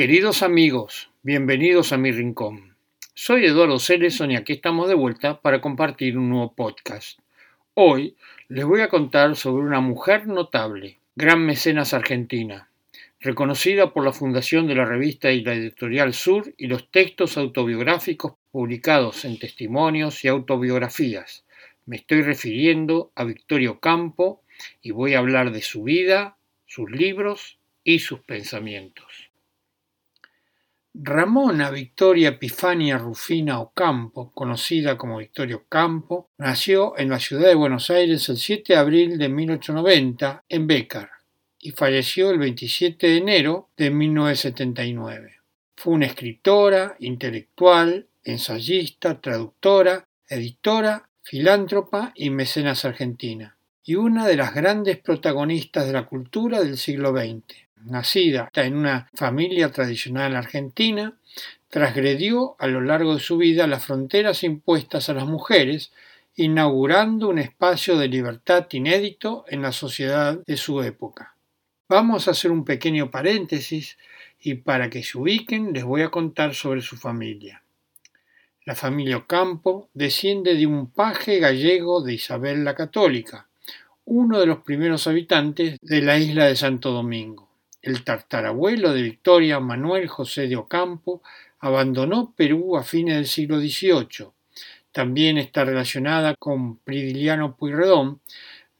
Queridos amigos, bienvenidos a mi rincón. Soy Eduardo Cereson y aquí estamos de vuelta para compartir un nuevo podcast. Hoy les voy a contar sobre una mujer notable, gran mecenas argentina, reconocida por la fundación de la revista y la editorial Sur y los textos autobiográficos publicados en testimonios y autobiografías. Me estoy refiriendo a Victorio Campo y voy a hablar de su vida, sus libros y sus pensamientos. Ramona Victoria Epifania Rufina Ocampo, conocida como Victorio Campo, nació en la ciudad de Buenos Aires el 7 de abril de 1890 en Bécar y falleció el 27 de enero de 1979. Fue una escritora, intelectual, ensayista, traductora, editora, filántropa y mecenas argentina, y una de las grandes protagonistas de la cultura del siglo XX nacida en una familia tradicional argentina, transgredió a lo largo de su vida las fronteras impuestas a las mujeres, inaugurando un espacio de libertad inédito en la sociedad de su época. Vamos a hacer un pequeño paréntesis y para que se ubiquen les voy a contar sobre su familia. La familia Ocampo desciende de un paje gallego de Isabel la Católica, uno de los primeros habitantes de la isla de Santo Domingo. El tartarabuelo de Victoria, Manuel José de Ocampo, abandonó Perú a fines del siglo XVIII. También está relacionada con Pridiliano Pueyrredón,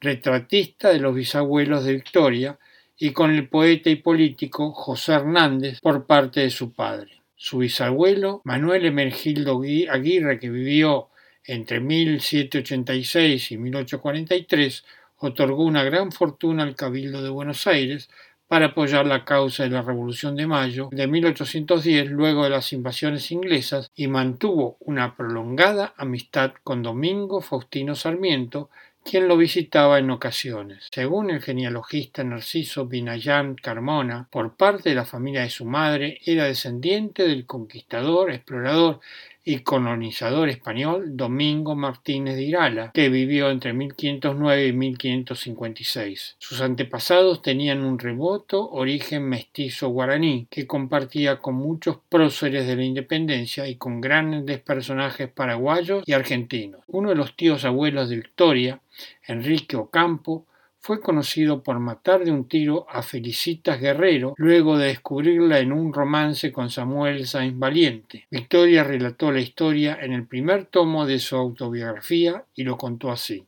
retratista de los bisabuelos de Victoria, y con el poeta y político José Hernández por parte de su padre. Su bisabuelo, Manuel Emergildo Aguirre, que vivió entre 1786 y 1843, otorgó una gran fortuna al Cabildo de Buenos Aires, para apoyar la causa de la Revolución de Mayo de 1810 luego de las invasiones inglesas y mantuvo una prolongada amistad con Domingo Faustino Sarmiento, quien lo visitaba en ocasiones. Según el genealogista Narciso Binayán Carmona, por parte de la familia de su madre, era descendiente del conquistador, explorador y colonizador español Domingo Martínez de Irala, que vivió entre 1509 y 1556. Sus antepasados tenían un remoto origen mestizo guaraní, que compartía con muchos próceres de la independencia y con grandes personajes paraguayos y argentinos. Uno de los tíos abuelos de Victoria, Enrique Ocampo, fue conocido por matar de un tiro a Felicitas Guerrero luego de descubrirla en un romance con Samuel Sainz Valiente. Victoria relató la historia en el primer tomo de su autobiografía y lo contó así.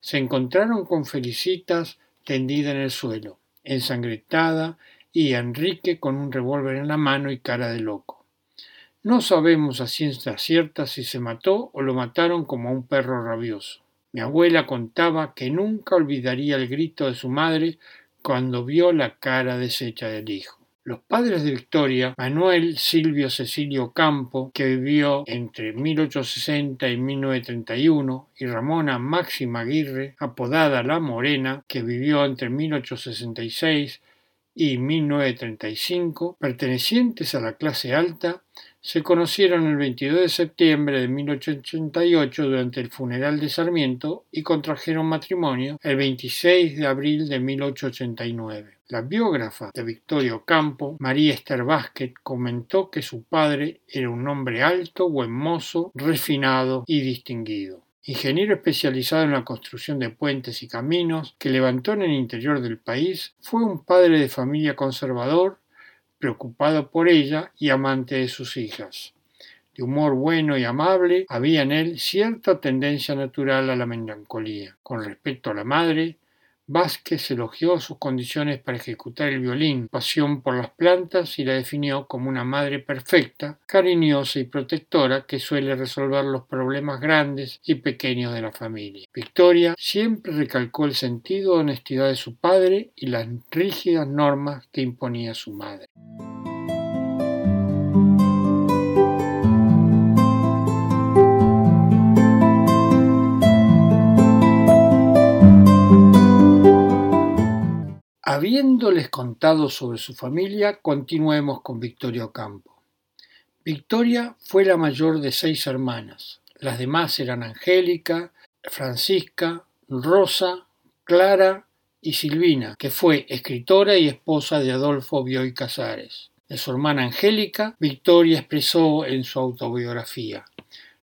Se encontraron con Felicitas tendida en el suelo, ensangrentada, y Enrique con un revólver en la mano y cara de loco. No sabemos a ciencia cierta si se mató o lo mataron como a un perro rabioso. Mi abuela contaba que nunca olvidaría el grito de su madre cuando vio la cara deshecha del hijo. Los padres de Victoria, Manuel Silvio Cecilio Campo, que vivió entre 1860 y 1931, y Ramona Máxima Aguirre, apodada La Morena, que vivió entre 1866 y 1935, pertenecientes a la clase alta, se conocieron el 22 de septiembre de 1888 durante el funeral de Sarmiento y contrajeron matrimonio el 26 de abril de 1889. La biógrafa de Victorio Campo, María Esther Vázquez, comentó que su padre era un hombre alto, buen mozo, refinado y distinguido ingeniero especializado en la construcción de puentes y caminos, que levantó en el interior del país, fue un padre de familia conservador, preocupado por ella y amante de sus hijas. De humor bueno y amable, había en él cierta tendencia natural a la melancolía. Con respecto a la madre, Vázquez elogió sus condiciones para ejecutar el violín, pasión por las plantas y la definió como una madre perfecta, cariñosa y protectora que suele resolver los problemas grandes y pequeños de la familia. Victoria siempre recalcó el sentido de honestidad de su padre y las rígidas normas que imponía su madre. Habiéndoles contado sobre su familia, continuemos con Victoria Ocampo. Victoria fue la mayor de seis hermanas. Las demás eran Angélica, Francisca, Rosa, Clara y Silvina, que fue escritora y esposa de Adolfo Bioy Casares. De su hermana Angélica, Victoria expresó en su autobiografía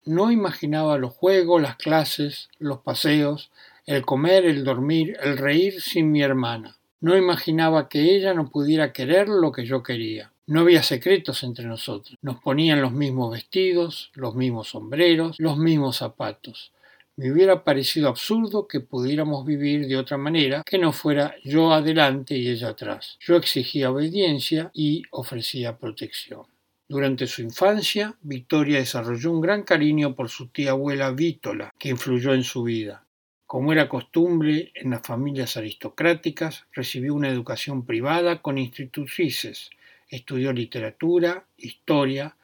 no imaginaba los juegos, las clases, los paseos, el comer, el dormir, el reír sin mi hermana. No imaginaba que ella no pudiera querer lo que yo quería. No había secretos entre nosotros. Nos ponían los mismos vestidos, los mismos sombreros, los mismos zapatos. Me hubiera parecido absurdo que pudiéramos vivir de otra manera que no fuera yo adelante y ella atrás. Yo exigía obediencia y ofrecía protección. Durante su infancia, Victoria desarrolló un gran cariño por su tía abuela Vítola, que influyó en su vida. Como era costumbre en las familias aristocráticas, recibió una educación privada con institutrices, estudió literatura, historia,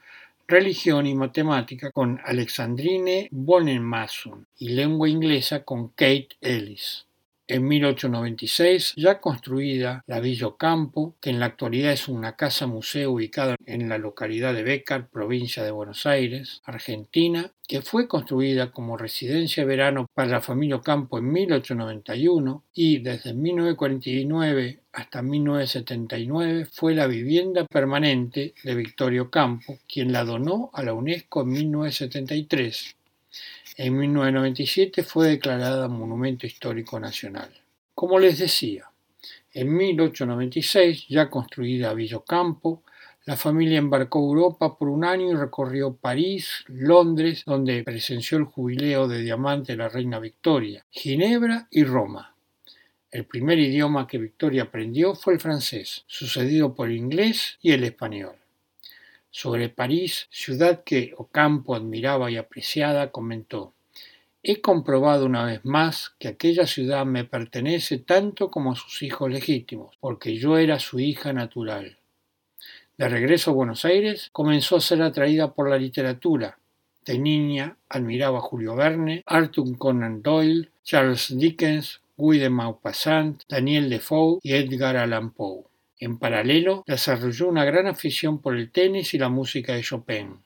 religión y matemática con Alexandrine Bonemason y lengua inglesa con Kate Ellis. En 1896, ya construida la Villa Ocampo, que en la actualidad es una casa museo ubicada en la localidad de Bécar, provincia de Buenos Aires, Argentina, que fue construida como residencia de verano para la familia Ocampo en 1891 y desde 1949 hasta 1979 fue la vivienda permanente de Victorio Ocampo, quien la donó a la UNESCO en 1973 en 1997 fue declarada Monumento Histórico Nacional. Como les decía, en 1896, ya construida Villocampo, la familia embarcó a Europa por un año y recorrió París, Londres, donde presenció el jubileo de diamante de la reina Victoria, Ginebra y Roma. El primer idioma que Victoria aprendió fue el francés, sucedido por el inglés y el español. Sobre París, ciudad que Ocampo admiraba y apreciada, comentó He comprobado una vez más que aquella ciudad me pertenece tanto como a sus hijos legítimos, porque yo era su hija natural. De regreso a Buenos Aires, comenzó a ser atraída por la literatura. De niña admiraba a Julio Verne, Arthur Conan Doyle, Charles Dickens, Guy de Maupassant, Daniel Defoe y Edgar Allan Poe. En paralelo, desarrolló una gran afición por el tenis y la música de Chopin.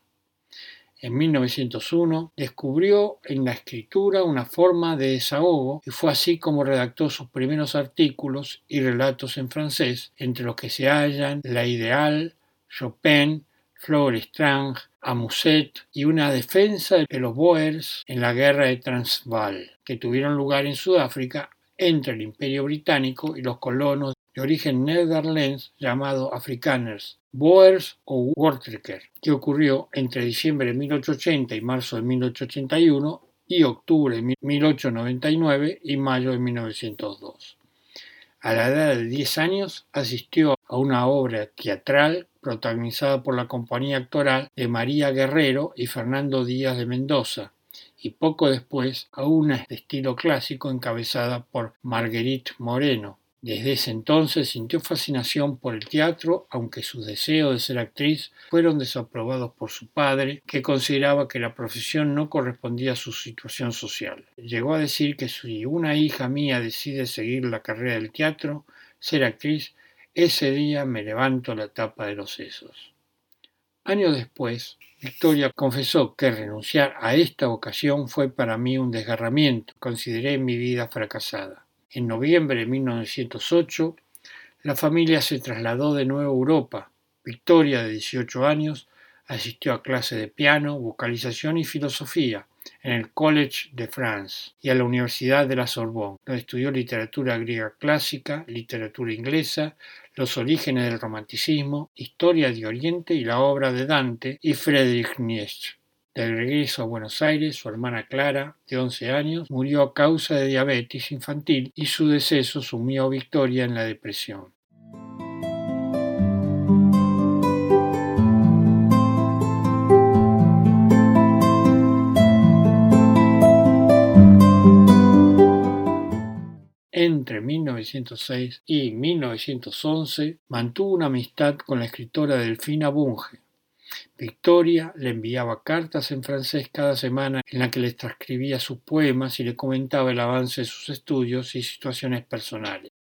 En 1901 descubrió en la escritura una forma de desahogo y fue así como redactó sus primeros artículos y relatos en francés, entre los que se hallan La Ideal, Chopin, Flore Strange, Amuset y una defensa de los Boers en la guerra de Transvaal, que tuvieron lugar en Sudáfrica entre el Imperio Británico y los colonos de origen neerlandés llamado Afrikaners, Boers o Wortrekker, que ocurrió entre diciembre de 1880 y marzo de 1881 y octubre de 1899 y mayo de 1902. A la edad de 10 años asistió a una obra teatral protagonizada por la compañía actoral de María Guerrero y Fernando Díaz de Mendoza, y poco después a una de estilo clásico encabezada por Marguerite Moreno, desde ese entonces sintió fascinación por el teatro, aunque sus deseos de ser actriz fueron desaprobados por su padre, que consideraba que la profesión no correspondía a su situación social. Llegó a decir que si una hija mía decide seguir la carrera del teatro, ser actriz, ese día me levanto la tapa de los sesos. Años después, Victoria confesó que renunciar a esta vocación fue para mí un desgarramiento. Consideré mi vida fracasada. En noviembre de 1908, la familia se trasladó de nuevo a Europa. Victoria, de 18 años, asistió a clases de piano, vocalización y filosofía en el College de France y a la Universidad de la Sorbonne, donde estudió literatura griega clásica, literatura inglesa, los orígenes del romanticismo, historia de Oriente y la obra de Dante y Friedrich Nietzsche. De regreso a Buenos Aires, su hermana Clara, de 11 años, murió a causa de diabetes infantil y su deceso sumió a Victoria en la depresión. Entre 1906 y 1911 mantuvo una amistad con la escritora Delfina Bunge, Victoria le enviaba cartas en francés cada semana en la que le transcribía sus poemas y le comentaba el avance de sus estudios y situaciones personales.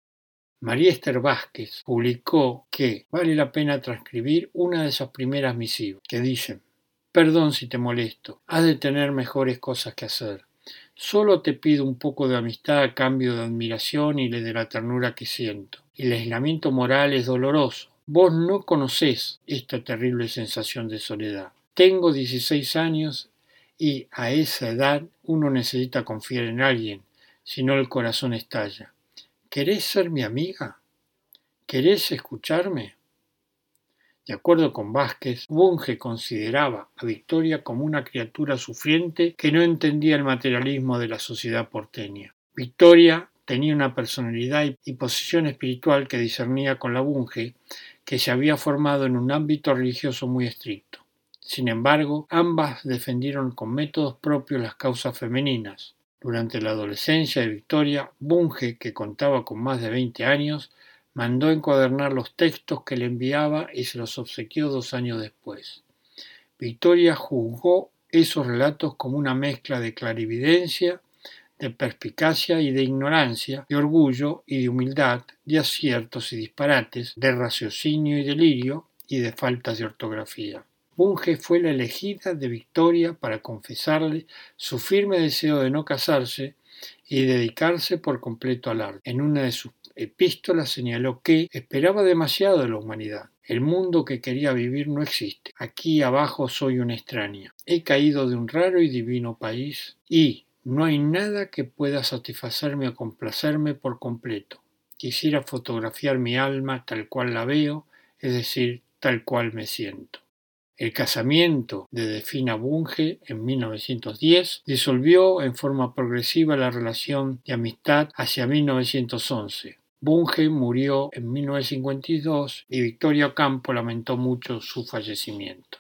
María Esther Vázquez publicó que vale la pena transcribir una de esas primeras misivas, que dicen Perdón si te molesto, has de tener mejores cosas que hacer. Solo te pido un poco de amistad a cambio de admiración y de la ternura que siento. El aislamiento moral es doloroso, Vos no conocés esta terrible sensación de soledad. Tengo 16 años y a esa edad uno necesita confiar en alguien, si no el corazón estalla. ¿Querés ser mi amiga? ¿Querés escucharme? De acuerdo con Vázquez, Bunge consideraba a Victoria como una criatura sufriente que no entendía el materialismo de la sociedad porteña. Victoria tenía una personalidad y posición espiritual que discernía con la Bunge, que se había formado en un ámbito religioso muy estricto. Sin embargo, ambas defendieron con métodos propios las causas femeninas. Durante la adolescencia de Victoria, Bunge, que contaba con más de 20 años, mandó encuadernar los textos que le enviaba y se los obsequió dos años después. Victoria juzgó esos relatos como una mezcla de clarividencia, de perspicacia y de ignorancia, de orgullo y de humildad, de aciertos y disparates, de raciocinio y delirio y de faltas de ortografía. Bunge fue la elegida de Victoria para confesarle su firme deseo de no casarse y dedicarse por completo al arte. En una de sus epístola señaló que esperaba demasiado de la humanidad. El mundo que quería vivir no existe. Aquí abajo soy una extraña. He caído de un raro y divino país y no hay nada que pueda satisfacerme o complacerme por completo. Quisiera fotografiar mi alma tal cual la veo, es decir, tal cual me siento. El casamiento de Defina Bunge en 1910 disolvió en forma progresiva la relación de amistad hacia 1911. Bunge murió en 1952 y Victoria Campo lamentó mucho su fallecimiento.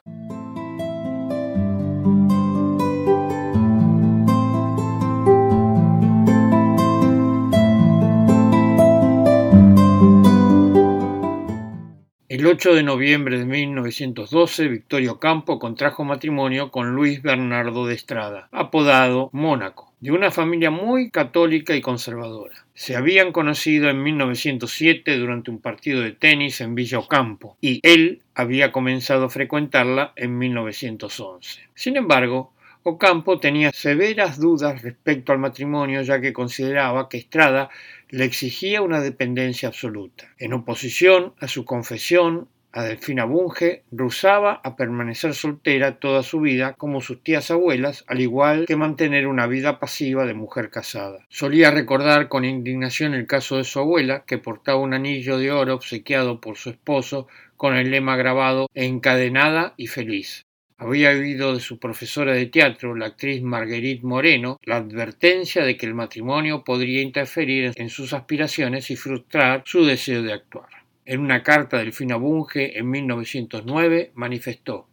El 8 de noviembre de 1912, Victorio Campo contrajo matrimonio con Luis Bernardo de Estrada, apodado Mónaco, de una familia muy católica y conservadora. Se habían conocido en 1907 durante un partido de tenis en Villa Ocampo y él había comenzado a frecuentarla en 1911. Sin embargo, Ocampo tenía severas dudas respecto al matrimonio ya que consideraba que Estrada le exigía una dependencia absoluta. En oposición a su confesión, a Delfina Bunge rusaba a permanecer soltera toda su vida como sus tías abuelas, al igual que mantener una vida pasiva de mujer casada. Solía recordar con indignación el caso de su abuela, que portaba un anillo de oro obsequiado por su esposo con el lema grabado encadenada y feliz. Había oído de su profesora de teatro, la actriz Marguerite Moreno, la advertencia de que el matrimonio podría interferir en sus aspiraciones y frustrar su deseo de actuar. En una carta del Fina Bunge en 1909 manifestó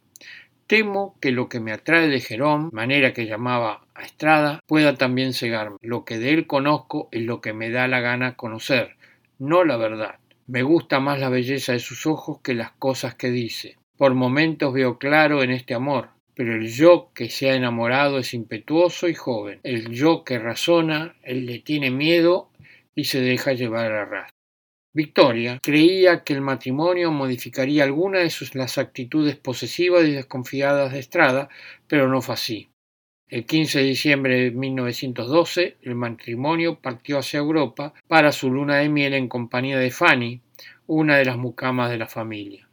Temo que lo que me atrae de Jerón, manera que llamaba a Estrada, pueda también cegarme. Lo que de él conozco es lo que me da la gana conocer, no la verdad. Me gusta más la belleza de sus ojos que las cosas que dice. Por momentos veo claro en este amor, pero el yo que se ha enamorado es impetuoso y joven. El yo que razona, él le tiene miedo y se deja llevar a ras. Victoria creía que el matrimonio modificaría algunas de sus las actitudes posesivas y desconfiadas de Estrada, pero no fue así. El 15 de diciembre de 1912, el matrimonio partió hacia Europa para su luna de miel en compañía de Fanny, una de las mucamas de la familia.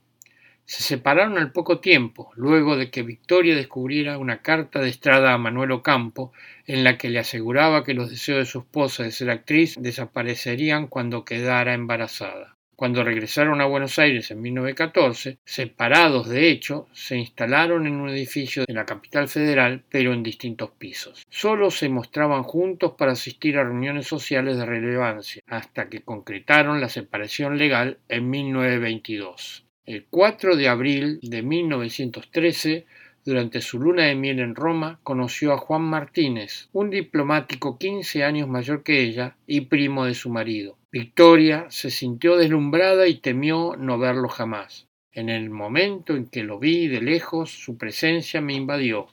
Se separaron al poco tiempo, luego de que Victoria descubriera una carta de Estrada a Manuel Ocampo, en la que le aseguraba que los deseos de su esposa de ser actriz desaparecerían cuando quedara embarazada. Cuando regresaron a Buenos Aires en 1914, separados de hecho, se instalaron en un edificio de la capital federal, pero en distintos pisos. Solo se mostraban juntos para asistir a reuniones sociales de relevancia, hasta que concretaron la separación legal en 1922. El 4 de abril de 1913, durante su luna de miel en Roma, conoció a Juan Martínez, un diplomático 15 años mayor que ella y primo de su marido. Victoria se sintió deslumbrada y temió no verlo jamás. En el momento en que lo vi de lejos, su presencia me invadió.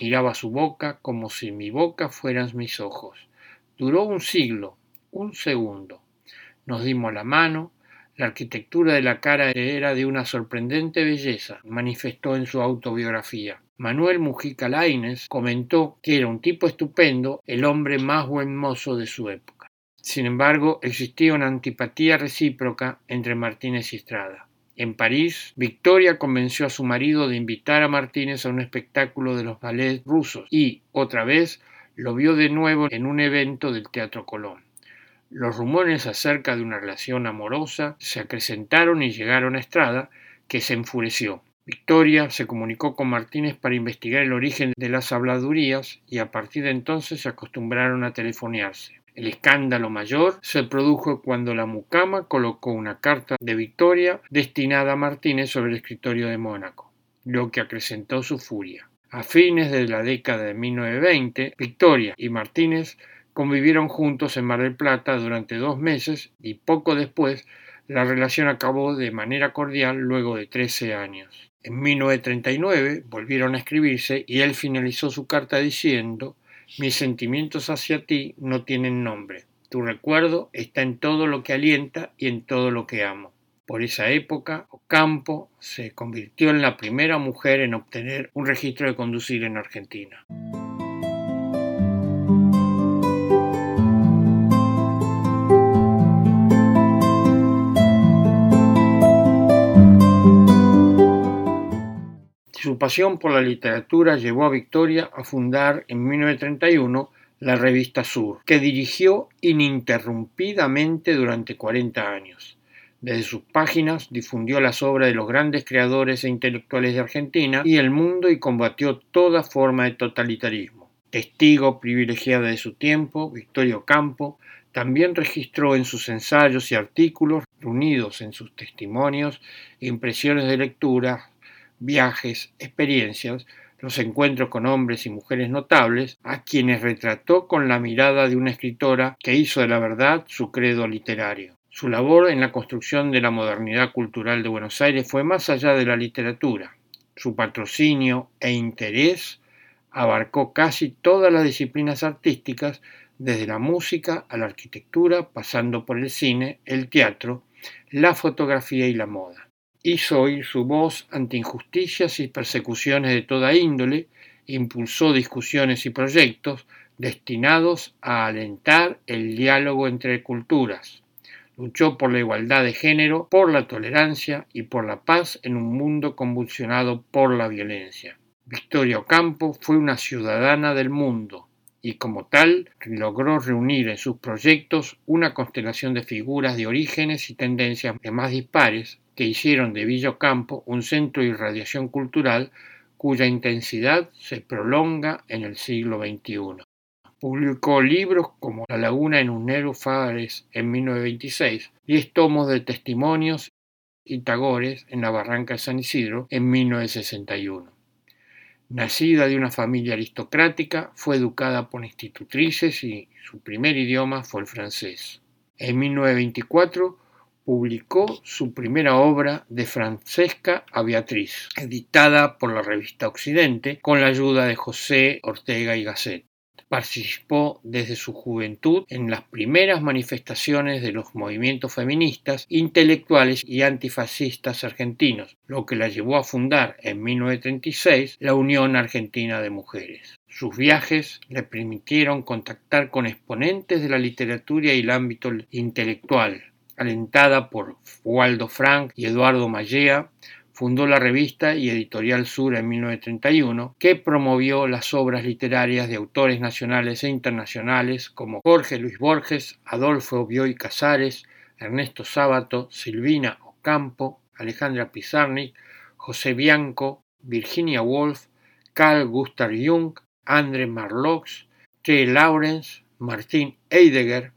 Miraba su boca como si mi boca fueran mis ojos. Duró un siglo, un segundo. Nos dimos la mano, la arquitectura de la cara era de una sorprendente belleza, manifestó en su autobiografía. Manuel Mujica Lainez comentó que era un tipo estupendo, el hombre más buen mozo de su época. Sin embargo, existía una antipatía recíproca entre Martínez y Estrada. En París, Victoria convenció a su marido de invitar a Martínez a un espectáculo de los ballets rusos y, otra vez, lo vio de nuevo en un evento del Teatro Colón. Los rumores acerca de una relación amorosa se acrecentaron y llegaron a Estrada, que se enfureció. Victoria se comunicó con Martínez para investigar el origen de las habladurías y a partir de entonces se acostumbraron a telefonearse. El escándalo mayor se produjo cuando la mucama colocó una carta de Victoria destinada a Martínez sobre el escritorio de Mónaco, lo que acrecentó su furia. A fines de la década de 1920, Victoria y Martínez convivieron juntos en Mar del Plata durante dos meses y poco después la relación acabó de manera cordial luego de 13 años. En 1939 volvieron a escribirse y él finalizó su carta diciendo Mis sentimientos hacia ti no tienen nombre. Tu recuerdo está en todo lo que alienta y en todo lo que amo. Por esa época, Ocampo se convirtió en la primera mujer en obtener un registro de conducir en Argentina. Su pasión por la literatura llevó a Victoria a fundar en 1931 la revista Sur, que dirigió ininterrumpidamente durante 40 años. Desde sus páginas difundió las obras de los grandes creadores e intelectuales de Argentina y el mundo y combatió toda forma de totalitarismo. Testigo privilegiada de su tiempo, Victorio Campo también registró en sus ensayos y artículos, reunidos en sus testimonios, impresiones de lectura, viajes, experiencias, los encuentros con hombres y mujeres notables, a quienes retrató con la mirada de una escritora que hizo de la verdad su credo literario. Su labor en la construcción de la modernidad cultural de Buenos Aires fue más allá de la literatura. Su patrocinio e interés abarcó casi todas las disciplinas artísticas, desde la música a la arquitectura, pasando por el cine, el teatro, la fotografía y la moda hizo oír su voz ante injusticias y persecuciones de toda índole, impulsó discusiones y proyectos destinados a alentar el diálogo entre culturas. Luchó por la igualdad de género, por la tolerancia y por la paz en un mundo convulsionado por la violencia. Victoria Ocampo fue una ciudadana del mundo y como tal logró reunir en sus proyectos una constelación de figuras de orígenes y tendencias de más dispares que hicieron de Villocampo un centro de irradiación cultural cuya intensidad se prolonga en el siglo XXI. Publicó libros como La laguna en un Fares en 1926, diez tomos de testimonios y tagores en la barranca de San Isidro en 1961. Nacida de una familia aristocrática, fue educada por institutrices y su primer idioma fue el francés. En 1924 publicó su primera obra de Francesca a Beatriz, editada por la revista Occidente con la ayuda de José Ortega y Gasset. Participó desde su juventud en las primeras manifestaciones de los movimientos feministas, intelectuales y antifascistas argentinos, lo que la llevó a fundar en 1936 la Unión Argentina de Mujeres. Sus viajes le permitieron contactar con exponentes de la literatura y el ámbito intelectual, alentada por Waldo Frank y Eduardo Mallea, fundó la revista y Editorial Sur en 1931, que promovió las obras literarias de autores nacionales e internacionales como Jorge Luis Borges, Adolfo Bioy Casares, Ernesto Sábato, Silvina Ocampo, Alejandra Pizarnik, José Bianco, Virginia Woolf, Carl Gustav Jung, André Marlox, T. Lawrence, Martín Heidegger,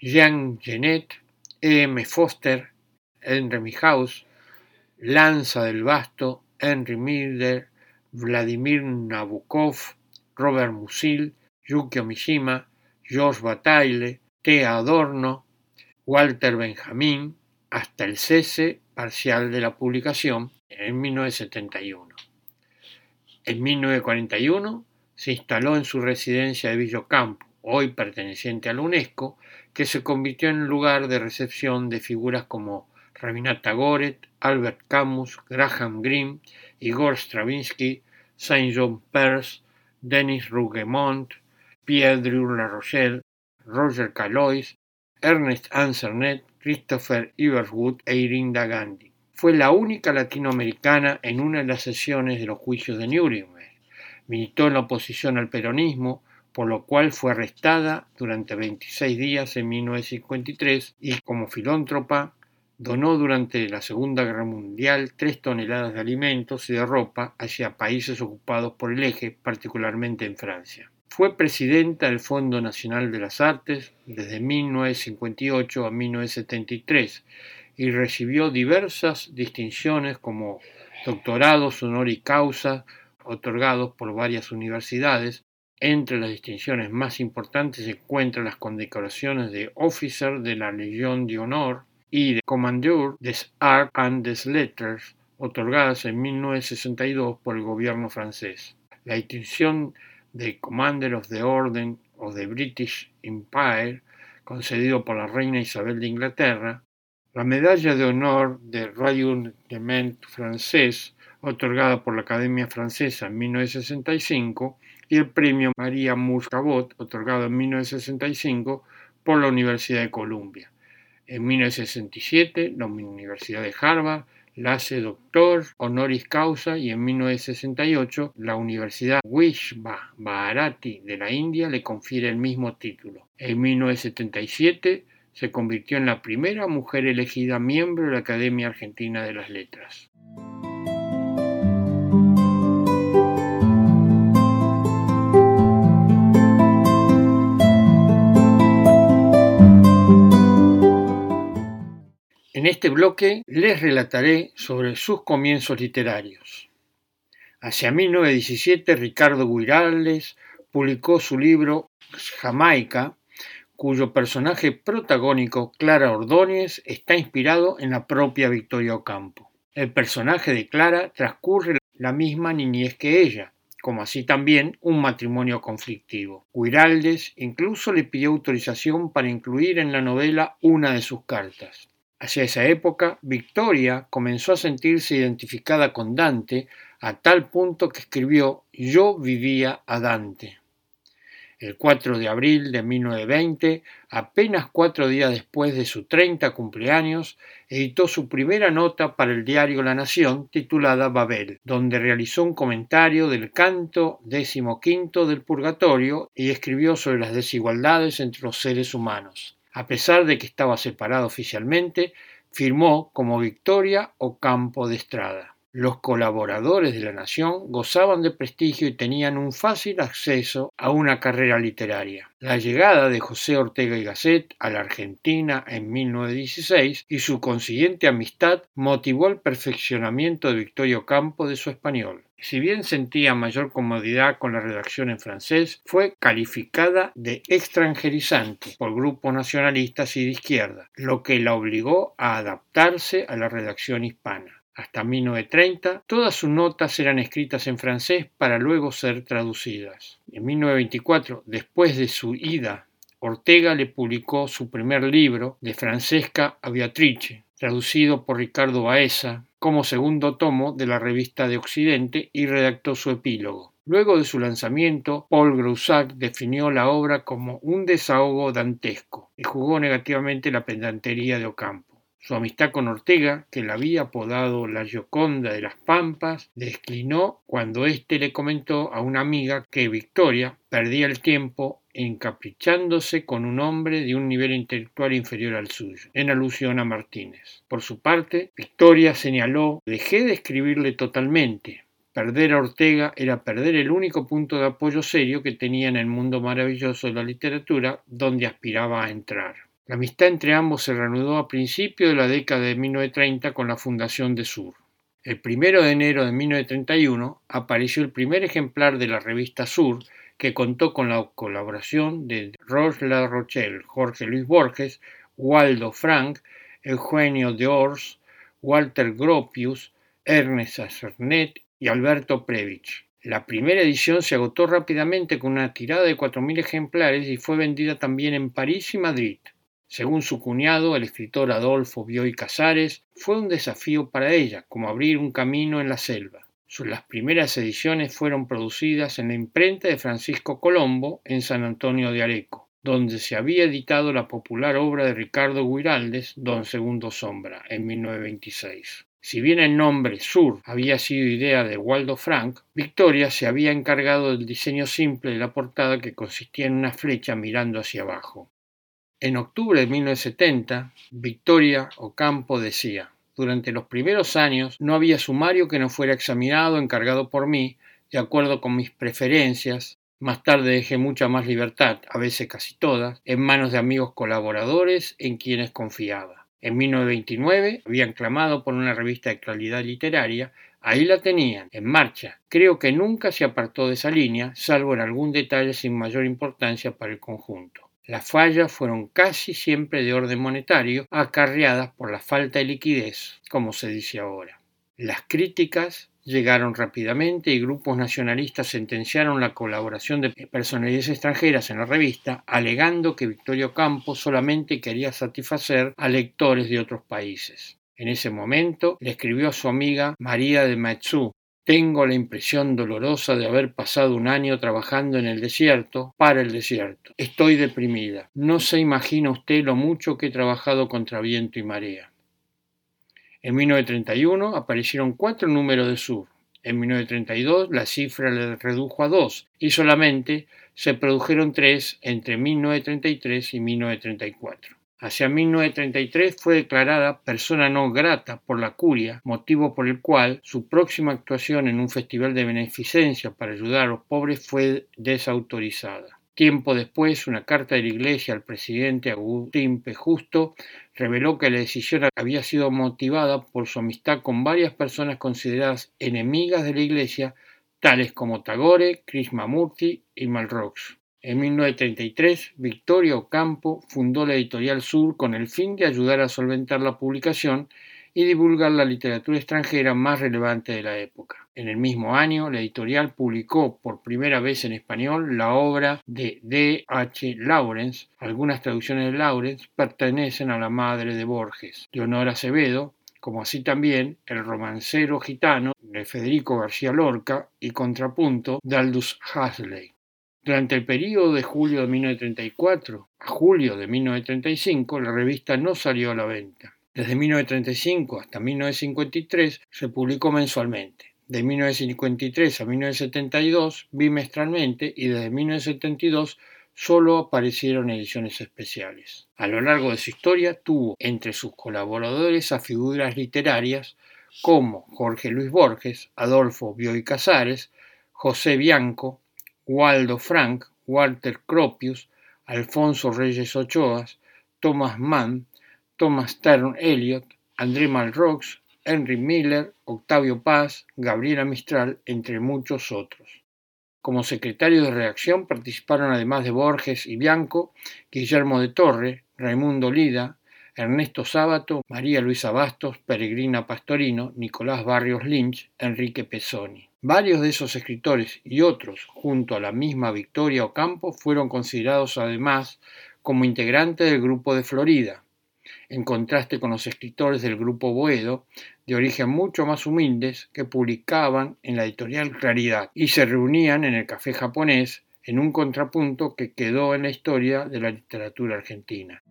Jean Genet, M. Foster, Henry Mihaus, Lanza del Basto, Henry Milder, Vladimir Nabokov, Robert Musil, Yukio Mishima, George Bataille, T. Adorno, Walter Benjamin, hasta el cese parcial de la publicación en 1971. En 1941 se instaló en su residencia de Villocampo, hoy perteneciente a la UNESCO, que se convirtió en lugar de recepción de figuras como Rabinata Goret, Albert Camus, Graham Greene, Igor Stravinsky, Saint John Peirce, Denis Rougemont, Pierre Drew La Rochelle, Roger Calois, Ernest Ansernet, Christopher Iverswood e Irinda Gandhi. Fue la única latinoamericana en una de las sesiones de los juicios de Nuremberg. Militó en la oposición al peronismo, por lo cual fue arrestada durante 26 días en 1953 y como filántropa donó durante la Segunda Guerra Mundial tres toneladas de alimentos y de ropa hacia países ocupados por el eje, particularmente en Francia. Fue presidenta del Fondo Nacional de las Artes desde 1958 a 1973 y recibió diversas distinciones como doctorados honoris causa otorgados por varias universidades. Entre las distinciones más importantes se encuentran las condecoraciones de Officer de la Legión de Honor, y de Commandeur des Arts and des Lettres, otorgadas en 1962 por el gobierno francés. La distinción de Commander of the Order of the British Empire, concedido por la reina Isabel de Inglaterra, la medalla de honor de Rayonnement francés, otorgada por la Academia Francesa en 1965, y el premio María Muscabot, otorgado en 1965 por la Universidad de Columbia. En 1967, la Universidad de Harvard la hace doctor honoris causa y en 1968 la Universidad Vishva Bharati de la India le confiere el mismo título. En 1977 se convirtió en la primera mujer elegida miembro de la Academia Argentina de las Letras. En este bloque les relataré sobre sus comienzos literarios. Hacia 1917 Ricardo Guiraldes publicó su libro Jamaica, cuyo personaje protagónico, Clara Ordóñez, está inspirado en la propia Victoria Ocampo. El personaje de Clara transcurre la misma niñez que ella, como así también un matrimonio conflictivo. Guiraldes incluso le pidió autorización para incluir en la novela una de sus cartas. Hacia esa época, Victoria comenzó a sentirse identificada con Dante a tal punto que escribió Yo vivía a Dante. El 4 de abril de 1920, apenas cuatro días después de su 30 cumpleaños, editó su primera nota para el diario La Nación titulada Babel, donde realizó un comentario del canto decimoquinto del purgatorio y escribió sobre las desigualdades entre los seres humanos. A pesar de que estaba separado oficialmente, firmó como Victoria o Campo de Estrada. Los colaboradores de la Nación gozaban de prestigio y tenían un fácil acceso a una carrera literaria. La llegada de José Ortega y Gasset a la Argentina en 1916 y su consiguiente amistad motivó el perfeccionamiento de Victorio Campo de su español. Si bien sentía mayor comodidad con la redacción en francés, fue calificada de extranjerizante por grupos nacionalistas y de izquierda, lo que la obligó a adaptarse a la redacción hispana. Hasta 1930, todas sus notas eran escritas en francés para luego ser traducidas. En 1924, después de su ida, Ortega le publicó su primer libro, de Francesca a Beatrice, traducido por Ricardo Baeza, como segundo tomo de la revista de Occidente y redactó su epílogo. Luego de su lanzamiento, Paul Groussac definió la obra como un desahogo dantesco y jugó negativamente la pedantería de Ocampo. Su amistad con Ortega, que la había apodado la Gioconda de las Pampas, declinó cuando éste le comentó a una amiga que Victoria perdía el tiempo encaprichándose con un hombre de un nivel intelectual inferior al suyo, en alusión a Martínez. Por su parte, Victoria señaló dejé de escribirle totalmente. Perder a Ortega era perder el único punto de apoyo serio que tenía en el mundo maravilloso de la literatura donde aspiraba a entrar. La amistad entre ambos se reanudó a principios de la década de 1930 con la fundación de Sur. El primero de enero de 1931 apareció el primer ejemplar de la revista Sur, que contó con la colaboración de Roche La Rochelle, Jorge Luis Borges, Waldo Frank, Eugenio de Ors, Walter Gropius, Ernest Acernet y Alberto Previch. La primera edición se agotó rápidamente con una tirada de 4.000 ejemplares y fue vendida también en París y Madrid. Según su cuñado, el escritor Adolfo Bioy Casares, fue un desafío para ella, como abrir un camino en la selva. Las primeras ediciones fueron producidas en la imprenta de Francisco Colombo en San Antonio de Areco, donde se había editado la popular obra de Ricardo Guiraldes, Don Segundo Sombra, en 1926. Si bien el nombre Sur había sido idea de Waldo Frank, Victoria se había encargado del diseño simple de la portada que consistía en una flecha mirando hacia abajo. En octubre de 1970, Victoria Ocampo decía, durante los primeros años no había sumario que no fuera examinado, encargado por mí, de acuerdo con mis preferencias. Más tarde dejé mucha más libertad, a veces casi todas, en manos de amigos colaboradores en quienes confiaba. En 1929 habían clamado por una revista de calidad literaria, ahí la tenían, en marcha. Creo que nunca se apartó de esa línea, salvo en algún detalle sin mayor importancia para el conjunto. Las fallas fueron casi siempre de orden monetario, acarreadas por la falta de liquidez, como se dice ahora. Las críticas llegaron rápidamente y grupos nacionalistas sentenciaron la colaboración de personalidades extranjeras en la revista, alegando que Victorio Campos solamente quería satisfacer a lectores de otros países. En ese momento le escribió a su amiga María de Maetsú, tengo la impresión dolorosa de haber pasado un año trabajando en el desierto, para el desierto. Estoy deprimida. No se imagina usted lo mucho que he trabajado contra viento y marea. En 1931 aparecieron cuatro números de Sur. En 1932 la cifra le redujo a dos y solamente se produjeron tres entre 1933 y 1934. Hacia 1933 fue declarada persona no grata por la curia, motivo por el cual su próxima actuación en un festival de beneficencia para ayudar a los pobres fue desautorizada. Tiempo después, una carta de la Iglesia al presidente Agustín P. Justo reveló que la decisión había sido motivada por su amistad con varias personas consideradas enemigas de la Iglesia, tales como Tagore, Krishnamurti y Malrox. En 1933, Victoria Ocampo fundó la Editorial Sur con el fin de ayudar a solventar la publicación y divulgar la literatura extranjera más relevante de la época. En el mismo año, la editorial publicó por primera vez en español la obra de D. H. Lawrence. Algunas traducciones de Lawrence pertenecen a la madre de Borges, Leonora Acevedo, como así también El romancero gitano de Federico García Lorca y Contrapunto de Aldous Huxley. Durante el período de julio de 1934 a julio de 1935, la revista no salió a la venta. Desde 1935 hasta 1953 se publicó mensualmente. De 1953 a 1972 bimestralmente y desde 1972 solo aparecieron ediciones especiales. A lo largo de su historia tuvo entre sus colaboradores a figuras literarias como Jorge Luis Borges, Adolfo Bioy Casares, José Bianco, Waldo Frank, Walter Cropius, Alfonso Reyes Ochoas, Thomas Mann, Thomas Stern Eliot, André Malrox, Henry Miller, Octavio Paz, Gabriela Mistral, entre muchos otros. Como secretario de redacción participaron además de Borges y Bianco, Guillermo de Torre, Raimundo Lida, Ernesto Sábato, María Luisa Bastos, Peregrina Pastorino, Nicolás Barrios Lynch, Enrique Pesoni. Varios de esos escritores y otros, junto a la misma Victoria Ocampo, fueron considerados además como integrantes del grupo de Florida, en contraste con los escritores del grupo Boedo, de origen mucho más humildes, que publicaban en la editorial Claridad y se reunían en el café japonés en un contrapunto que quedó en la historia de la literatura argentina.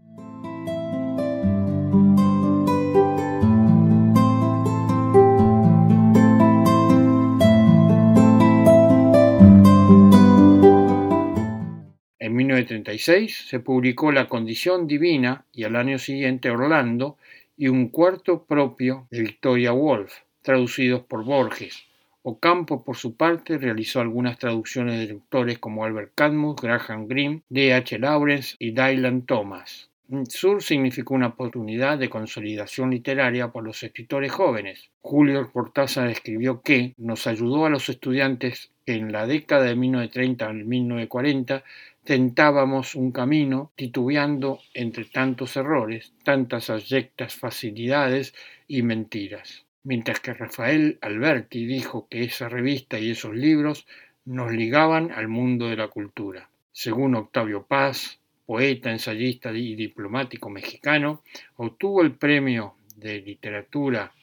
1936 se publicó La Condición Divina y al año siguiente Orlando y un cuarto propio de Victoria Woolf, traducidos por Borges. Ocampo, por su parte, realizó algunas traducciones de autores como Albert Camus, Graham Greene, D. H. Lawrence y Dylan Thomas. Sur significó una oportunidad de consolidación literaria por los escritores jóvenes. Julio Cortázar escribió que nos ayudó a los estudiantes en la década de 1930 al 1940 tentábamos un camino titubeando entre tantos errores, tantas abyectas facilidades y mentiras. Mientras que Rafael Alberti dijo que esa revista y esos libros nos ligaban al mundo de la cultura. Según Octavio Paz, poeta, ensayista y diplomático mexicano, obtuvo el premio de literatura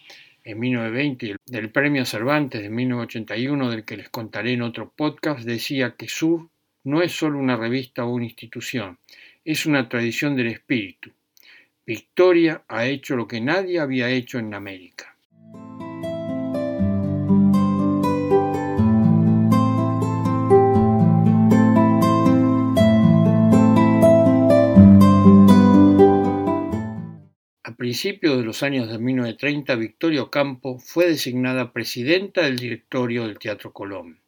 en 1920 y del premio Cervantes de 1981, del que les contaré en otro podcast, decía que Sur no es solo una revista o una institución, es una tradición del espíritu. Victoria ha hecho lo que nadie había hecho en América. A principios de los años de 1930, Victoria Ocampo fue designada presidenta del directorio del Teatro Colón.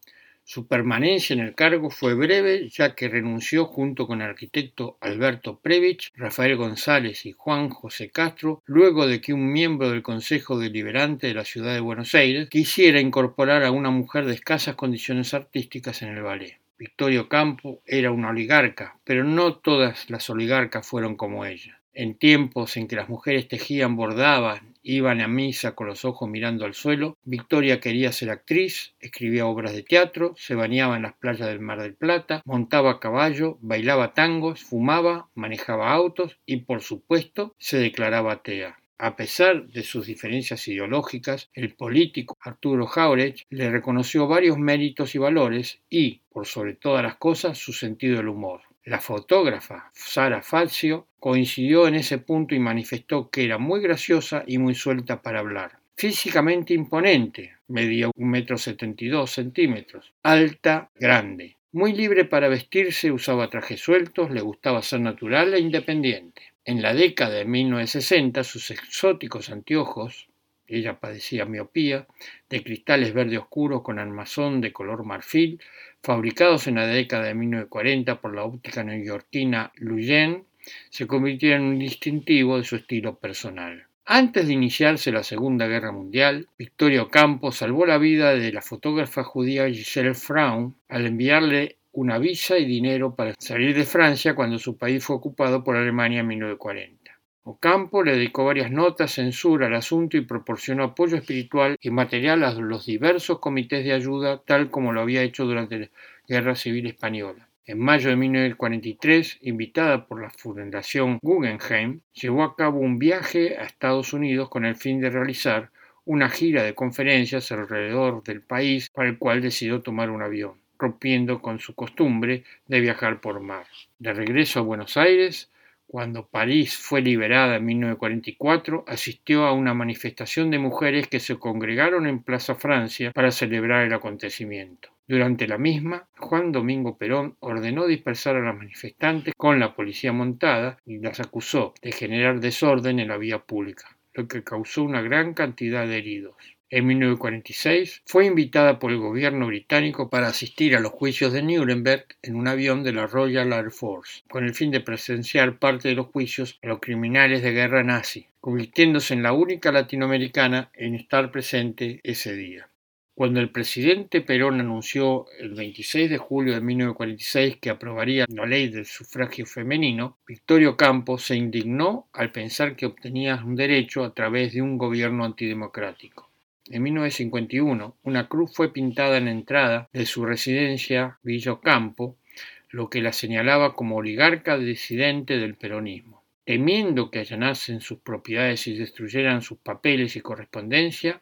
Su permanencia en el cargo fue breve, ya que renunció junto con el arquitecto Alberto Previch, Rafael González y Juan José Castro, luego de que un miembro del Consejo Deliberante de la ciudad de Buenos Aires quisiera incorporar a una mujer de escasas condiciones artísticas en el ballet. Victorio Campo era una oligarca, pero no todas las oligarcas fueron como ella. En tiempos en que las mujeres tejían, bordaban, iban a misa con los ojos mirando al suelo, Victoria quería ser actriz, escribía obras de teatro, se bañaba en las playas del Mar del Plata, montaba a caballo, bailaba tangos, fumaba, manejaba autos y, por supuesto, se declaraba atea. A pesar de sus diferencias ideológicas, el político Arturo Jauregui le reconoció varios méritos y valores y, por sobre todas las cosas, su sentido del humor. La fotógrafa Sara Fazio coincidió en ese punto y manifestó que era muy graciosa y muy suelta para hablar. Físicamente imponente, medía un metro setenta y dos centímetros, alta, grande, muy libre para vestirse, usaba trajes sueltos, le gustaba ser natural e independiente. En la década de 1960, sus exóticos anteojos, ella padecía miopía, de cristales verde oscuro con armazón de color marfil, fabricados en la década de 1940 por la óptica neoyorquina Luyen, se convirtieron en un distintivo de su estilo personal. Antes de iniciarse la Segunda Guerra Mundial, Victorio Ocampo salvó la vida de la fotógrafa judía Giselle Fraun al enviarle una visa y dinero para salir de Francia cuando su país fue ocupado por Alemania en 1940. Ocampo le dedicó varias notas, censura al asunto y proporcionó apoyo espiritual y material a los diversos comités de ayuda, tal como lo había hecho durante la Guerra Civil Española. En mayo de 1943, invitada por la Fundación Guggenheim, llevó a cabo un viaje a Estados Unidos con el fin de realizar una gira de conferencias alrededor del país para el cual decidió tomar un avión, rompiendo con su costumbre de viajar por mar. De regreso a Buenos Aires, cuando París fue liberada en 1944, asistió a una manifestación de mujeres que se congregaron en Plaza Francia para celebrar el acontecimiento. Durante la misma, Juan Domingo Perón ordenó dispersar a los manifestantes con la policía montada y las acusó de generar desorden en la vía pública, lo que causó una gran cantidad de heridos. En 1946 fue invitada por el gobierno británico para asistir a los juicios de Nuremberg en un avión de la Royal Air Force, con el fin de presenciar parte de los juicios a los criminales de guerra nazi, convirtiéndose en la única latinoamericana en estar presente ese día. Cuando el presidente Perón anunció el 26 de julio de 1946 que aprobaría la ley del sufragio femenino, Victorio Campos se indignó al pensar que obtenía un derecho a través de un gobierno antidemocrático. En 1951, una cruz fue pintada en la entrada de su residencia Villa Campo, lo que la señalaba como oligarca disidente del peronismo. Temiendo que allanasen sus propiedades y destruyeran sus papeles y correspondencia,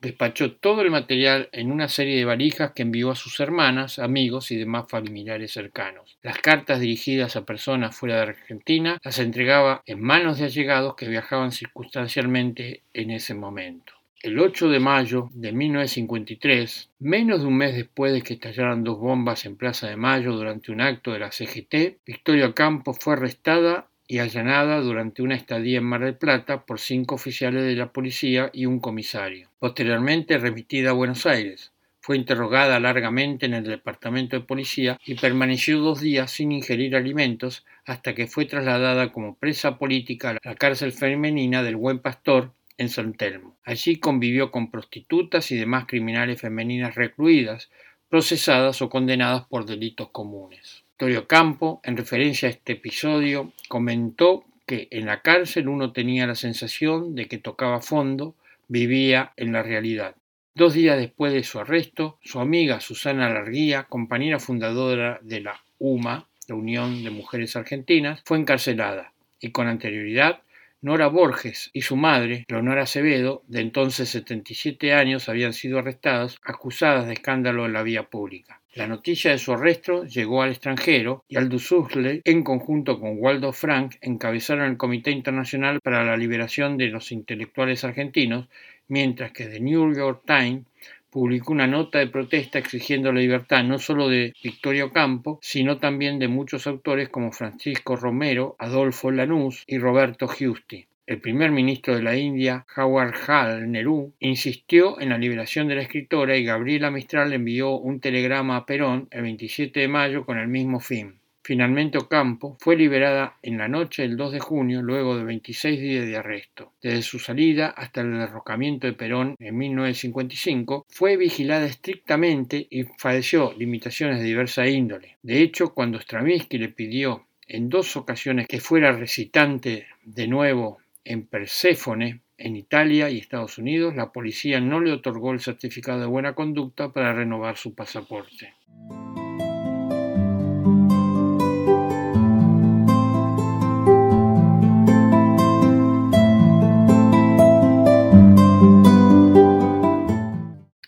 despachó todo el material en una serie de valijas que envió a sus hermanas, amigos y demás familiares cercanos. Las cartas dirigidas a personas fuera de Argentina las entregaba en manos de allegados que viajaban circunstancialmente en ese momento. El 8 de mayo de 1953, menos de un mes después de que estallaran dos bombas en Plaza de Mayo durante un acto de la CGT, Victoria Campos fue arrestada y allanada durante una estadía en Mar del Plata por cinco oficiales de la policía y un comisario. Posteriormente remitida a Buenos Aires. Fue interrogada largamente en el departamento de policía y permaneció dos días sin ingerir alimentos hasta que fue trasladada como presa política a la cárcel femenina del Buen Pastor en San Telmo. Allí convivió con prostitutas y demás criminales femeninas recluidas, procesadas o condenadas por delitos comunes. Victorio Campo, en referencia a este episodio, comentó que en la cárcel uno tenía la sensación de que tocaba fondo, vivía en la realidad. Dos días después de su arresto, su amiga Susana Larguía, compañera fundadora de la UMA, la Unión de Mujeres Argentinas, fue encarcelada y con anterioridad Nora Borges y su madre, Leonora Acevedo, de entonces 77 años, habían sido arrestadas, acusadas de escándalo en la vía pública. La noticia de su arresto llegó al extranjero y Aldous Huxley, en conjunto con Waldo Frank, encabezaron el Comité Internacional para la Liberación de los Intelectuales Argentinos, mientras que The New York Times publicó una nota de protesta exigiendo la libertad no solo de Victorio Campo, sino también de muchos autores como Francisco Romero, Adolfo Lanús y Roberto Giusti. El primer ministro de la India, Jawaharlal Nehru, insistió en la liberación de la escritora y Gabriela Mistral envió un telegrama a Perón el 27 de mayo con el mismo fin. Finalmente Ocampo fue liberada en la noche del 2 de junio luego de 26 días de arresto. Desde su salida hasta el derrocamiento de Perón en 1955 fue vigilada estrictamente y padeció limitaciones de diversa índole. De hecho, cuando Stravinsky le pidió en dos ocasiones que fuera recitante de nuevo en Perséfone, en Italia y Estados Unidos, la policía no le otorgó el certificado de buena conducta para renovar su pasaporte.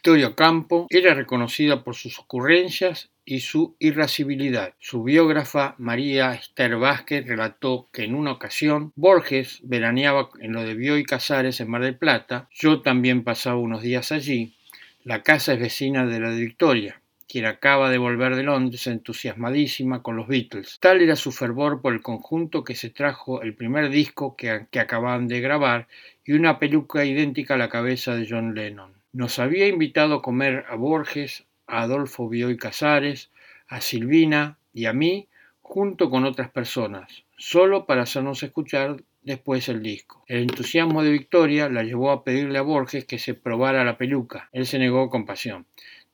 Victoria Campo era reconocida por sus ocurrencias y su irascibilidad. Su biógrafa María Esther Vázquez relató que en una ocasión Borges veraneaba en lo de Bioy Casares en Mar del Plata. Yo también pasaba unos días allí. La casa es vecina de la de Victoria quien acaba de volver de Londres entusiasmadísima con los Beatles. Tal era su fervor por el conjunto que se trajo el primer disco que, que acababan de grabar y una peluca idéntica a la cabeza de John Lennon. Nos había invitado a comer a Borges, a Adolfo Bioy Casares, a Silvina y a mí, junto con otras personas, solo para hacernos escuchar después el disco. El entusiasmo de Victoria la llevó a pedirle a Borges que se probara la peluca. Él se negó con pasión.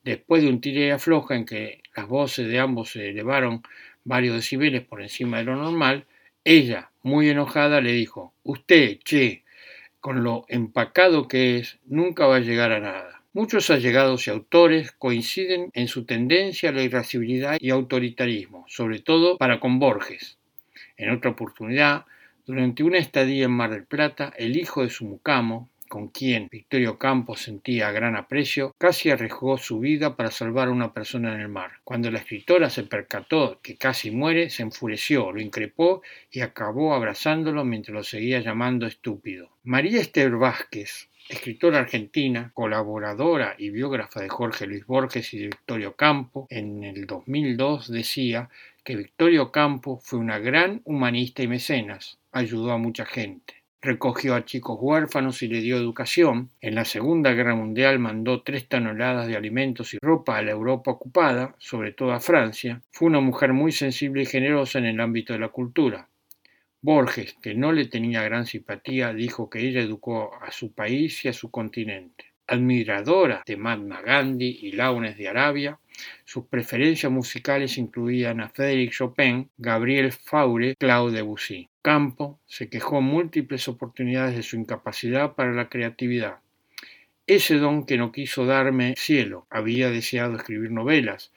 Después de un tire y afloja en que las voces de ambos se elevaron varios decibeles por encima de lo normal, ella, muy enojada, le dijo Usted, che, con lo empacado que es, nunca va a llegar a nada. Muchos allegados y autores coinciden en su tendencia a la irascibilidad y autoritarismo, sobre todo para con Borges. En otra oportunidad, durante una estadía en Mar del Plata, el hijo de su mucamo, con quien Victorio Campos sentía gran aprecio, casi arriesgó su vida para salvar a una persona en el mar. Cuando la escritora se percató que casi muere, se enfureció, lo increpó y acabó abrazándolo mientras lo seguía llamando estúpido. María Esther Vázquez, escritora argentina, colaboradora y biógrafa de Jorge Luis Borges y de Victorio Campo, en el 2002 decía que Victorio Campo fue una gran humanista y mecenas, ayudó a mucha gente recogió a chicos huérfanos y le dio educación. En la Segunda Guerra Mundial mandó tres toneladas de alimentos y ropa a la Europa ocupada, sobre todo a Francia. Fue una mujer muy sensible y generosa en el ámbito de la cultura. Borges, que no le tenía gran simpatía, dijo que ella educó a su país y a su continente. Admiradora de Mahatma Gandhi y Launes de Arabia, sus preferencias musicales incluían a Frédéric Chopin, Gabriel Faure, Claude Debussy. Campo se quejó en múltiples oportunidades de su incapacidad para la creatividad. Ese don que no quiso darme cielo, había deseado escribir novelas,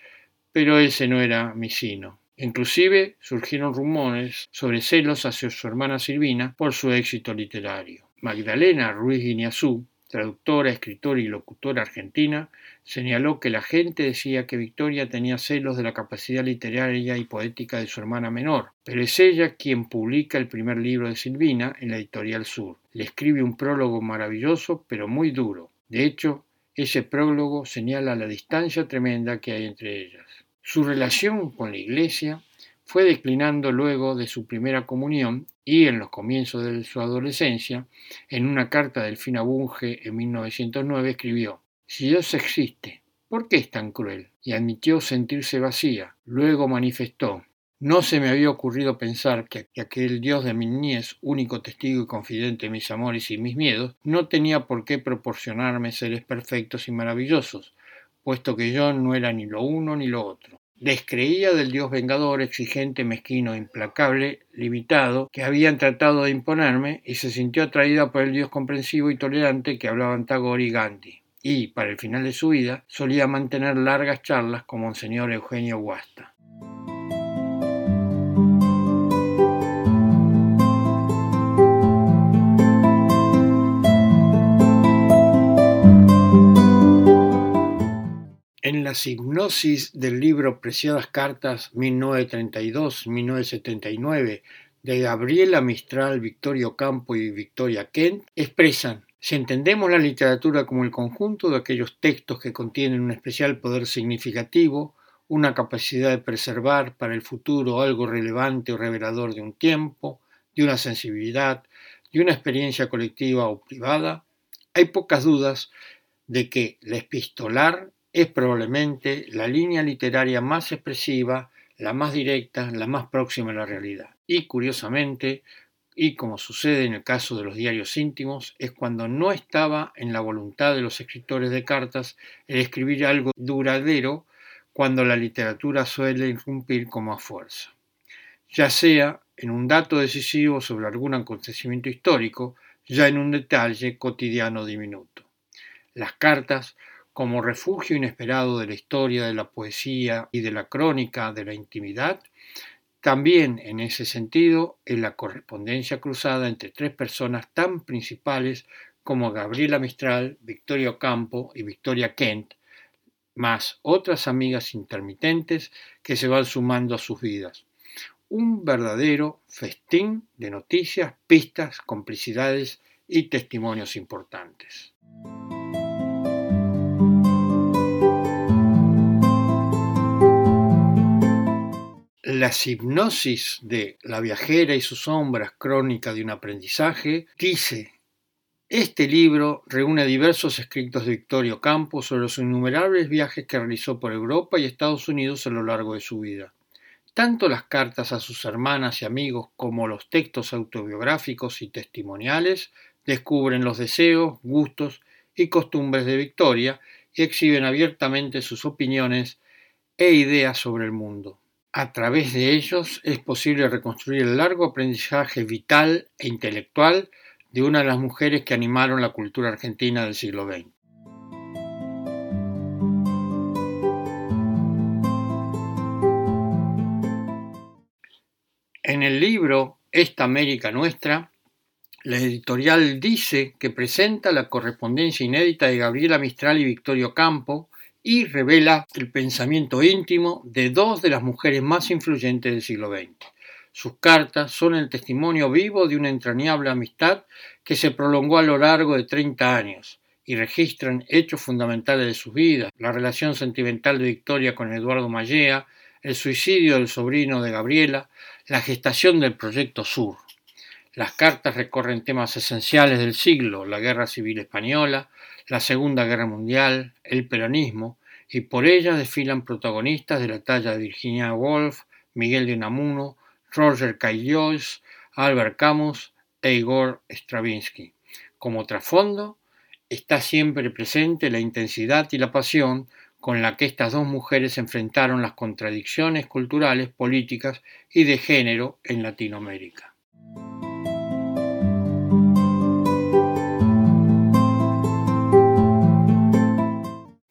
pero ese no era mi sino. Inclusive surgieron rumores sobre celos hacia su hermana Silvina por su éxito literario. Magdalena Ruiz Guiñazú, traductora, escritora y locutora argentina, señaló que la gente decía que Victoria tenía celos de la capacidad literaria y poética de su hermana menor, pero es ella quien publica el primer libro de Silvina en la editorial Sur. Le escribe un prólogo maravilloso, pero muy duro. De hecho, ese prólogo señala la distancia tremenda que hay entre ellas. Su relación con la Iglesia fue declinando luego de su primera comunión y en los comienzos de su adolescencia, en una carta del fin Bunge en 1909 escribió Si Dios existe, ¿por qué es tan cruel? y admitió sentirse vacía. Luego manifestó no se me había ocurrido pensar que aquel Dios de mi niñez, único testigo y confidente de mis amores y mis miedos, no tenía por qué proporcionarme seres perfectos y maravillosos, puesto que yo no era ni lo uno ni lo otro. Descreía del Dios vengador, exigente, mezquino, implacable, limitado, que habían tratado de imponerme, y se sintió atraída por el Dios comprensivo y tolerante que hablaban Tagore y Gandhi. Y, para el final de su vida, solía mantener largas charlas con Monseñor Eugenio Guasta. En la hipnosis del libro Preciadas Cartas 1932-1979 de Gabriela Mistral, Victorio Campo y Victoria Kent, expresan si entendemos la literatura como el conjunto de aquellos textos que contienen un especial poder significativo, una capacidad de preservar para el futuro algo relevante o revelador de un tiempo, de una sensibilidad, de una experiencia colectiva o privada, hay pocas dudas de que la epistolar es probablemente la línea literaria más expresiva, la más directa, la más próxima a la realidad. Y curiosamente, y como sucede en el caso de los diarios íntimos, es cuando no estaba en la voluntad de los escritores de cartas el escribir algo duradero cuando la literatura suele irrumpir como a fuerza, ya sea en un dato decisivo sobre algún acontecimiento histórico, ya en un detalle cotidiano diminuto. Las cartas, como refugio inesperado de la historia, de la poesía y de la crónica de la intimidad, también en ese sentido es la correspondencia cruzada entre tres personas tan principales como Gabriela Mistral, Victoria Ocampo y Victoria Kent, más otras amigas intermitentes que se van sumando a sus vidas. Un verdadero festín de noticias, pistas, complicidades y testimonios importantes. La hipnosis de La viajera y sus sombras, crónica de un aprendizaje, dice este libro reúne diversos escritos de Victorio Campos sobre los innumerables viajes que realizó por Europa y Estados Unidos a lo largo de su vida. Tanto las cartas a sus hermanas y amigos como los textos autobiográficos y testimoniales descubren los deseos, gustos y costumbres de Victoria y exhiben abiertamente sus opiniones e ideas sobre el mundo. A través de ellos es posible reconstruir el largo aprendizaje vital e intelectual de una de las mujeres que animaron la cultura argentina del siglo XX. En el libro Esta América Nuestra, la editorial dice que presenta la correspondencia inédita de Gabriela Mistral y Victorio Campo y revela el pensamiento íntimo de dos de las mujeres más influyentes del siglo XX. Sus cartas son el testimonio vivo de una entrañable amistad que se prolongó a lo largo de 30 años y registran hechos fundamentales de sus vidas, la relación sentimental de Victoria con Eduardo Mallea, el suicidio del sobrino de Gabriela, la gestación del Proyecto Sur. Las cartas recorren temas esenciales del siglo, la Guerra Civil Española, la Segunda Guerra Mundial, el peronismo, y por ellas desfilan protagonistas de la talla de Virginia Woolf, Miguel de Unamuno, Roger Caillois, Albert Camus e Igor Stravinsky. Como trasfondo está siempre presente la intensidad y la pasión con la que estas dos mujeres enfrentaron las contradicciones culturales, políticas y de género en Latinoamérica.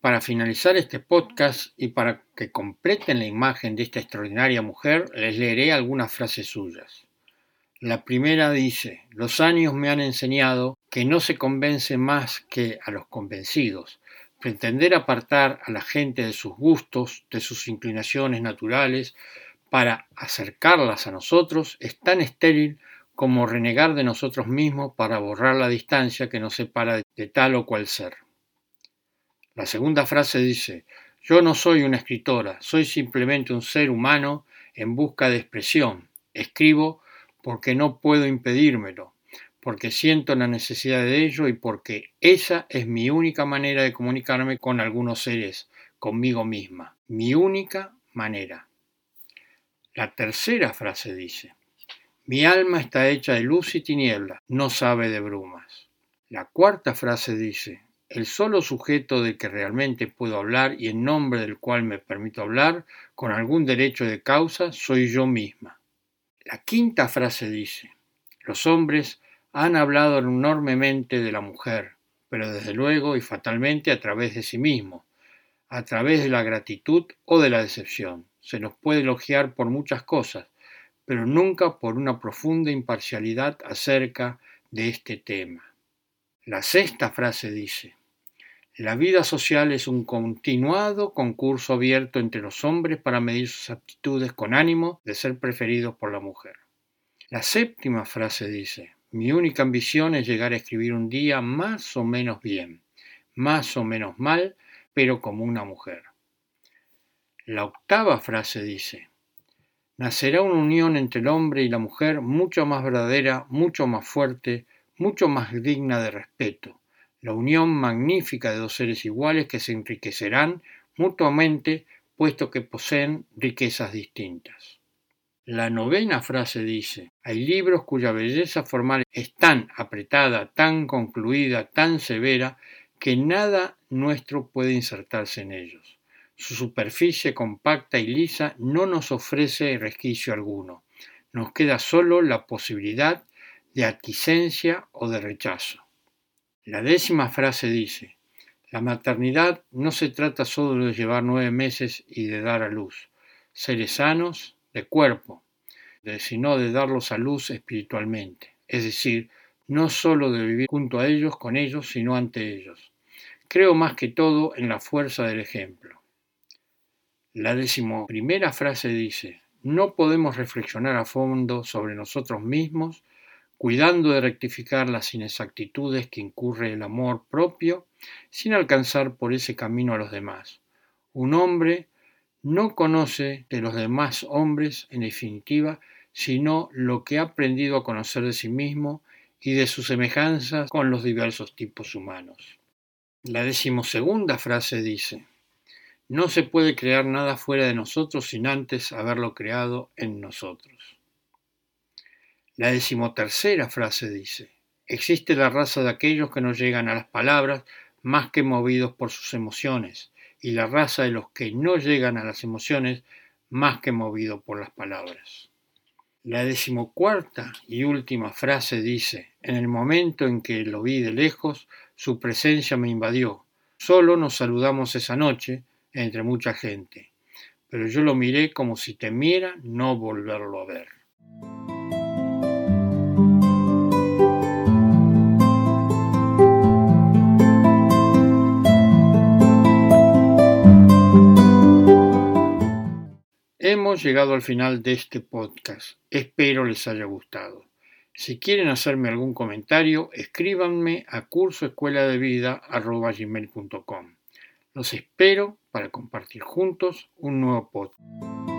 Para finalizar este podcast y para que completen la imagen de esta extraordinaria mujer, les leeré algunas frases suyas. La primera dice, los años me han enseñado que no se convence más que a los convencidos. Pretender apartar a la gente de sus gustos, de sus inclinaciones naturales, para acercarlas a nosotros es tan estéril como renegar de nosotros mismos para borrar la distancia que nos separa de tal o cual ser. La segunda frase dice, yo no soy una escritora, soy simplemente un ser humano en busca de expresión. Escribo porque no puedo impedírmelo, porque siento la necesidad de ello y porque esa es mi única manera de comunicarme con algunos seres, conmigo misma, mi única manera. La tercera frase dice, mi alma está hecha de luz y tiniebla, no sabe de brumas. La cuarta frase dice, el solo sujeto de que realmente puedo hablar y en nombre del cual me permito hablar con algún derecho de causa soy yo misma. La quinta frase dice, los hombres han hablado enormemente de la mujer, pero desde luego y fatalmente a través de sí mismo, a través de la gratitud o de la decepción. Se nos puede elogiar por muchas cosas, pero nunca por una profunda imparcialidad acerca de este tema. La sexta frase dice, la vida social es un continuado concurso abierto entre los hombres para medir sus aptitudes con ánimo de ser preferidos por la mujer. La séptima frase dice, mi única ambición es llegar a escribir un día más o menos bien, más o menos mal, pero como una mujer. La octava frase dice, nacerá una unión entre el hombre y la mujer mucho más verdadera, mucho más fuerte, mucho más digna de respeto. La unión magnífica de dos seres iguales que se enriquecerán mutuamente puesto que poseen riquezas distintas. La novena frase dice, hay libros cuya belleza formal es tan apretada, tan concluida, tan severa, que nada nuestro puede insertarse en ellos. Su superficie compacta y lisa no nos ofrece resquicio alguno. Nos queda solo la posibilidad de adquiescencia o de rechazo. La décima frase dice, la maternidad no se trata solo de llevar nueve meses y de dar a luz, seres sanos de cuerpo, sino de darlos a luz espiritualmente, es decir, no solo de vivir junto a ellos, con ellos, sino ante ellos. Creo más que todo en la fuerza del ejemplo. La decimoprimera frase dice, no podemos reflexionar a fondo sobre nosotros mismos cuidando de rectificar las inexactitudes que incurre el amor propio, sin alcanzar por ese camino a los demás. Un hombre no conoce de los demás hombres, en definitiva, sino lo que ha aprendido a conocer de sí mismo y de sus semejanzas con los diversos tipos humanos. La decimosegunda frase dice, no se puede crear nada fuera de nosotros sin antes haberlo creado en nosotros. La decimotercera frase dice, existe la raza de aquellos que no llegan a las palabras más que movidos por sus emociones, y la raza de los que no llegan a las emociones más que movidos por las palabras. La decimocuarta y última frase dice, en el momento en que lo vi de lejos, su presencia me invadió. Solo nos saludamos esa noche, entre mucha gente, pero yo lo miré como si temiera no volverlo a ver. Hemos llegado al final de este podcast. Espero les haya gustado. Si quieren hacerme algún comentario, escríbanme a cursoescueladevida.com. Los espero para compartir juntos un nuevo podcast.